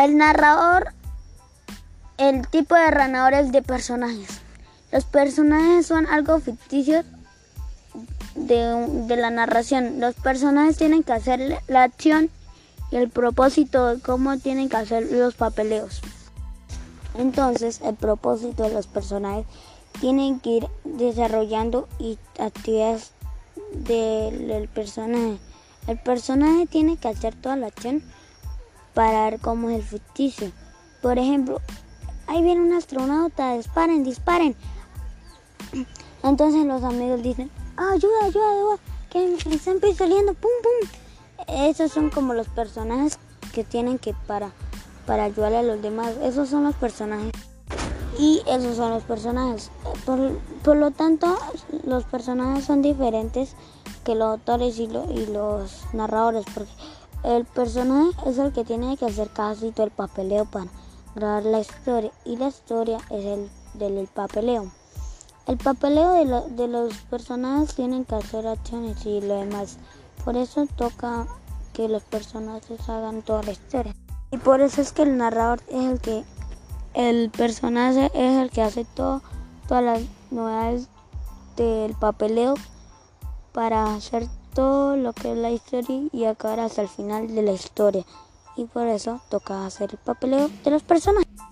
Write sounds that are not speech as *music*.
El narrador, el tipo de narradores de personajes. Los personajes son algo ficticios de, de, la narración. Los personajes tienen que hacer la acción y el propósito de cómo tienen que hacer los papeleos. Entonces, el propósito de los personajes tienen que ir desarrollando y actividades del personaje. El personaje tiene que hacer toda la acción para ver cómo es el ficticio. Por ejemplo, ahí viene un astronauta, disparen, disparen. *clears throat* Entonces los amigos dicen, ah, ayuda, ayuda, ayuda, que están saliendo, pum, pum. Esos son como los personajes que tienen que para, para ayudar a los demás. Esos son los personajes. Y esos son los personajes. Por, por lo tanto, los personajes son diferentes que los autores y, y los narradores. Porque el personaje es el que tiene que hacer casi todo el papeleo para grabar la historia. Y la historia es el del papeleo. El papeleo de, los personajes tienen que hacer acciones y lo demás. Por eso toca que los personajes hagan toda la historia. Y por eso es que el narrador es el que, el personaje es el que hace todo, todas las novedades del papeleo para hacer todo lo que es la historia y acabar hasta el final de la historia. Y por eso toca hacer el papeleo de los personajes.